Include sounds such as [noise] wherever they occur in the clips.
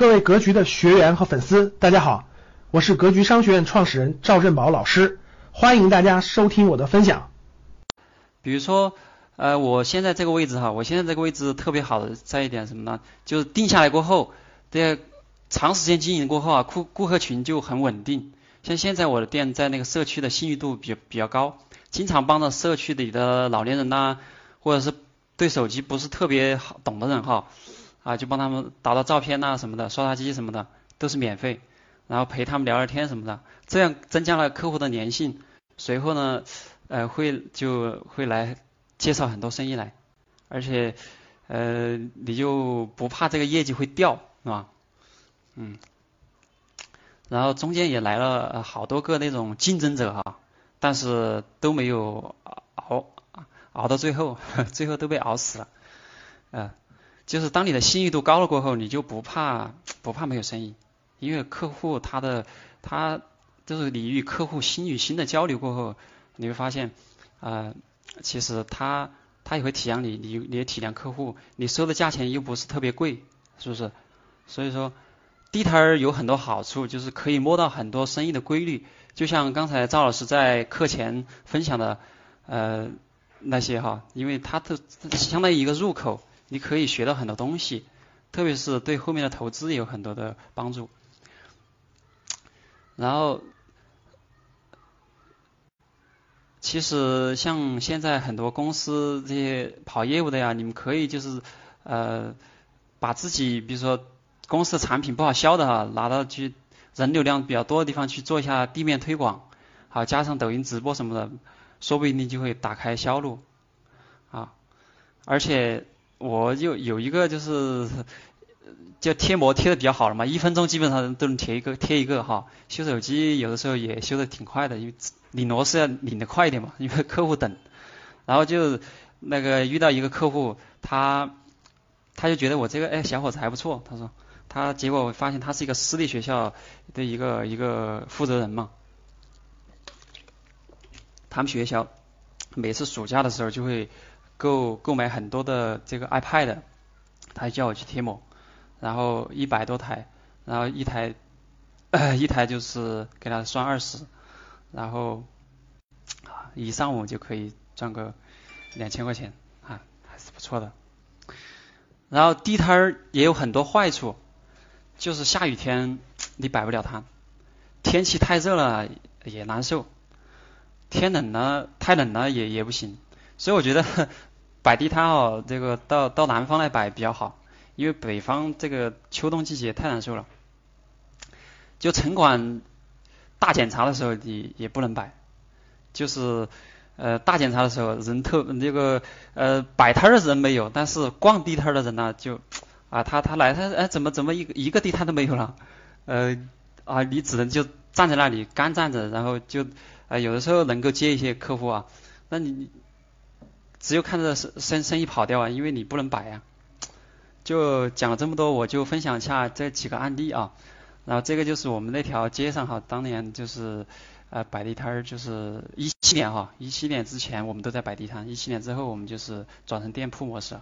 各位格局的学员和粉丝，大家好，我是格局商学院创始人赵振宝老师，欢迎大家收听我的分享。比如说，呃，我现在这个位置哈，我现在这个位置特别好的在一点什么呢？就是定下来过后，这长时间经营过后啊，顾顾客群就很稳定。像现在我的店在那个社区的信誉度比比较高，经常帮着社区里的老年人呐，或者是对手机不是特别好懂的人哈。啊就帮他们打打照片呐什么的，刷刷机什么的都是免费，然后陪他们聊聊天什么的，这样增加了客户的粘性，随后呢，呃，会就会来介绍很多生意来，而且呃，你就不怕这个业绩会掉，是吧？嗯，然后中间也来了好多个那种竞争者哈，但是都没有熬熬到最后，[laughs] 最后都被熬死了，嗯。就是当你的信誉度高了过后，你就不怕不怕没有生意，因为客户他的他就是你与客户心与心的交流过后，你会发现啊，其实他他也会体谅你，你你也体谅客户，你收的价钱又不是特别贵，是不是？所以说地摊儿有很多好处，就是可以摸到很多生意的规律，就像刚才赵老师在课前分享的呃那些哈，因为它的相当于一个入口。你可以学到很多东西，特别是对后面的投资有很多的帮助。然后，其实像现在很多公司这些跑业务的呀，你们可以就是呃，把自己比如说公司的产品不好销的哈，拿到去人流量比较多的地方去做一下地面推广，好加上抖音直播什么的，说不定就会打开销路啊，而且。我就有一个就是叫贴膜贴的比较好了嘛，一分钟基本上都能贴一个贴一个哈。修手机有的时候也修的挺快的，因为拧螺丝要拧的快一点嘛，因为客户等。然后就那个遇到一个客户，他他就觉得我这个哎小伙子还不错，他说他结果我发现他是一个私立学校的一个一个负责人嘛，他们学校每次暑假的时候就会。购购买很多的这个 iPad，他叫我去贴膜，然后一百多台，然后一台 [clears throat] 一台就是给他算二十，然后一上午就可以赚个两千块钱啊，还是不错的。然后地摊儿也有很多坏处，就是下雨天你摆不了摊，天气太热了也难受，天冷了太冷了也也不行，所以我觉得。摆地摊哦，这个到到南方来摆比较好，因为北方这个秋冬季节太难受了。就城管大检查的时候，你也不能摆，就是呃大检查的时候人特那个呃摆摊的人没有，但是逛地摊的人呢就啊他他来他哎怎么怎么一个一个地摊都没有了，呃啊你只能就站在那里干站着，然后就啊有的时候能够接一些客户啊，那你。只有看着生生生意跑掉啊，因为你不能摆呀。[tsk] 就讲了这么多，我就分享一下这几个案例啊。然后这个就是我们那条街上哈，当年就是呃摆地摊儿，就是一七年哈，一七年之前我们都在摆地摊，一七年之后我们就是转成店铺模式。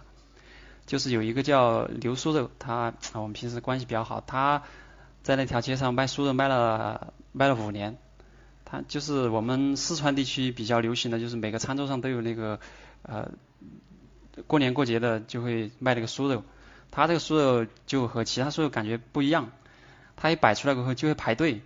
就是有一个叫刘酥肉，他我们平时关系比较好，他在那条街上卖酥肉卖了卖了五年。他就是我们四川地区比较流行的就是每个餐桌上都有那个。呃，过年过节的就会卖那个酥肉，他这个酥肉就和其他酥肉感觉不一样，他一摆出来过后就会排队，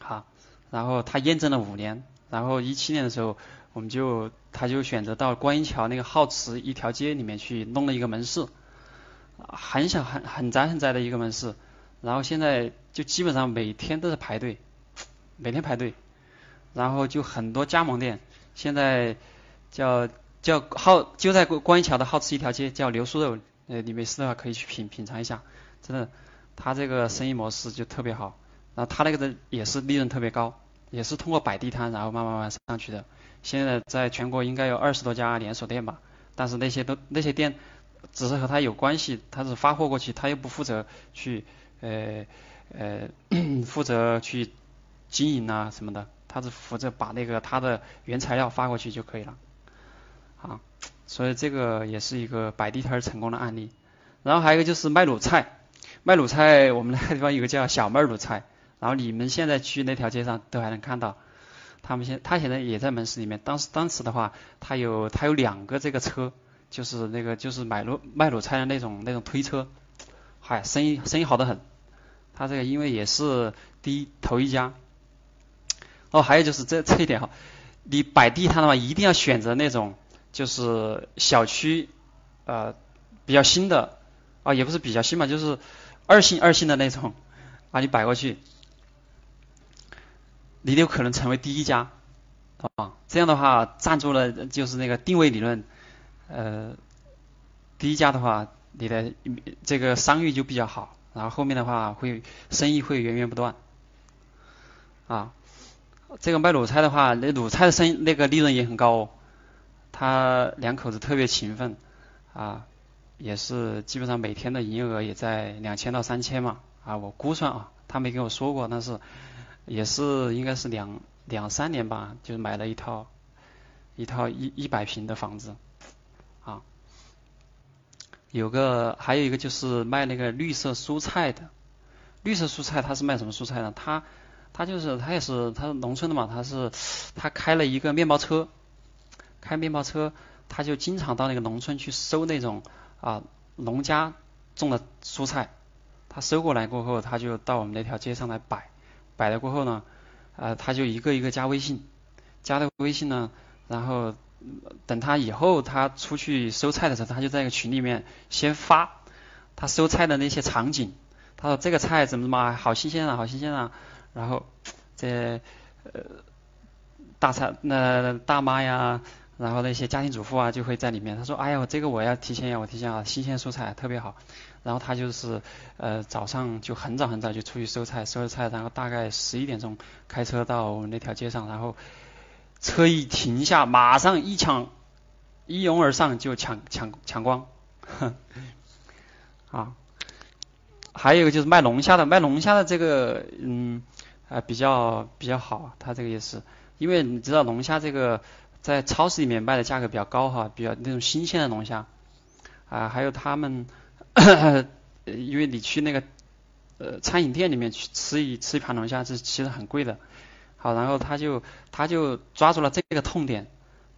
好，然后他验证了五年，然后一七年的时候，我们就他就选择到观音桥那个浩慈一条街里面去弄了一个门市，很小很很窄很窄的一个门市，然后现在就基本上每天都在排队，每天排队，然后就很多加盟店，现在。叫叫好就在观音桥的好吃一条街，叫流苏肉，呃，你没事的话可以去品品尝一下，真的，他这个生意模式就特别好，然后他那个的也是利润特别高，也是通过摆地摊然后慢慢慢上去的，现在在全国应该有二十多家连锁店吧，但是那些都那些店只是和他有关系，他是发货过去，他又不负责去呃呃 [coughs] 负责去经营啊什么的，他是负责把那个他的原材料发过去就可以了。啊，所以这个也是一个摆地摊成功的案例。然后还有一个就是卖卤菜，卖卤菜，我们那个地方有个叫小妹卤菜，然后你们现在去那条街上都还能看到。他们现他现在也在门市里面。当时当时的话，他有他有两个这个车，就是那个就是买卤卖卤菜的那种那种推车，嗨，生意生意好的很。他这个因为也是第一头一家。哦，还有就是这这一点哈，你摆地摊的话，一定要选择那种就是小区呃比较新的啊，也不是比较新嘛，就是二星二星的那种啊，你摆过去。你有可能成为第一家，啊，这样的话站住了就是那个定位理论，呃，第一家的话，你的这个商誉就比较好，然后后面的话会生意会源源不断，啊，这个卖卤菜的话，那卤菜的生那个利润也很高，哦，他两口子特别勤奋，啊，也是基本上每天的营业额也在两千到三千嘛，啊，我估算啊，他没跟我说过，但是。也是应该是两两三年吧，就买了一套一套一一百平的房子啊。有个还有一个就是卖那个绿色蔬菜的，绿色蔬菜他是卖什么蔬菜呢？他他就是他也是他是农村的嘛，他是他开了一个面包车，开面包车他就经常到那个农村去收那种啊农家种的蔬菜，他收过来过后，他就到我们那条街上来摆。摆了过后呢，呃，他就一个一个加微信，加了微信呢，然后等他以后他出去收菜的时候，他就在一个群里面先发他收菜的那些场景，他说这个菜怎么怎么好新鲜啊，好新鲜啊，然后这呃大菜那大妈呀。然后那些家庭主妇啊就会在里面，他说：“哎呀，我这个我要提前要，我提前啊，新鲜蔬菜特别好。”然后他就是呃早上就很早很早就出去收菜，收了菜，然后大概十一点钟开车到那条街上，然后车一停下，马上一抢一拥而上就抢抢抢光，[laughs] 啊，还有一个就是卖龙虾的，卖龙虾的这个嗯啊比较比较好，他这个也是，因为你知道龙虾这个。在超市里面卖的价格比较高哈，比较那种新鲜的龙虾啊，还有他们，[coughs] 因为你去那个呃餐饮店里面去吃一吃一盘龙虾是其实很贵的，好，然后他就他就抓住了这个痛点，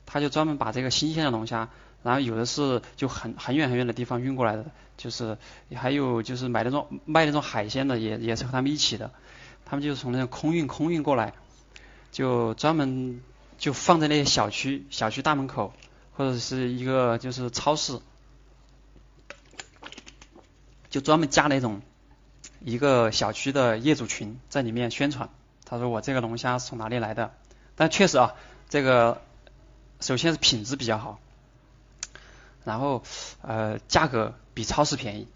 他就专门把这个新鲜的龙虾，然后有的是就很很远很远的地方运过来的，就是还有就是买那种卖那种海鲜的也也是和他们一起的，他们就是从那种空运空运过来，就专门。就放在那些小区、小区大门口，或者是一个就是超市，就专门加那种一个小区的业主群在里面宣传。他说我这个龙虾是从哪里来的？但确实啊，这个首先是品质比较好，然后呃价格比超市便宜，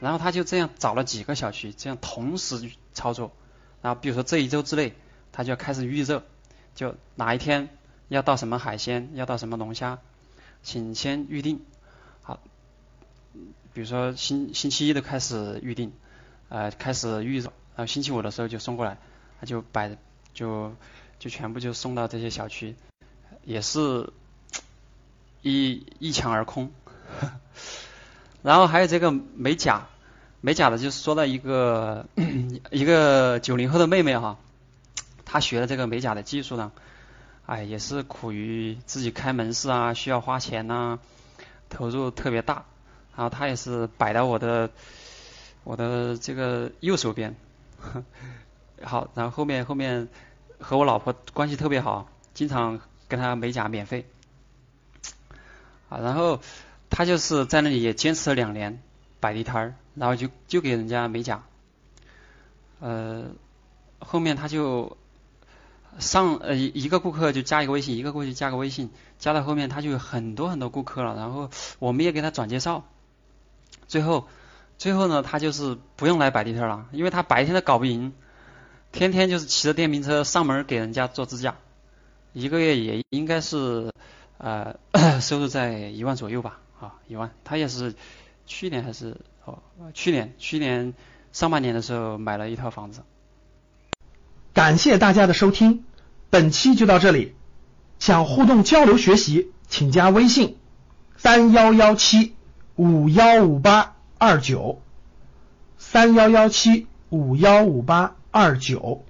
然后他就这样找了几个小区，这样同时操作。然后比如说这一周之内，他就要开始预热。就哪一天要到什么海鲜，要到什么龙虾，请先预定。好，比如说星星期一的开始预定，呃，开始预热，然后星期五的时候就送过来，他就摆就就全部就送到这些小区，也是一一抢而空。[laughs] 然后还有这个美甲，美甲的就是说到一个 [clears throat] 一个九零后的妹妹哈。她学了这个美甲的技术呢，哎，也是苦于自己开门市啊，需要花钱呐，投入特别大。然后她也是摆到我的我的这个右手边，[laughs] 好，然后后面后面和我老婆关系特别好，经常跟她美甲免费。啊，然后他就是在那里也坚持了两年摆地摊儿，然后就就给人家美甲。呃，后面他就。上呃一个顾客就加一个微信，一个顾客就加个微信，加到后面他就有很多很多顾客了，然后我们也给他转介绍，最后最后呢他就是不用来摆地摊了，因为他白天都搞不赢，天天就是骑着电瓶车上门给人家做支架，一个月也应该是呃 [coughs] 收入在一万左右吧啊一万，他也是去年还是哦去年去年上半年的时候买了一套房子。感谢大家的收听，本期就到这里。想互动交流学习，请加微信三幺幺七五幺五八二九。三幺幺七五幺五八二九，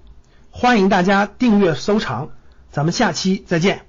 欢迎大家订阅收藏，咱们下期再见。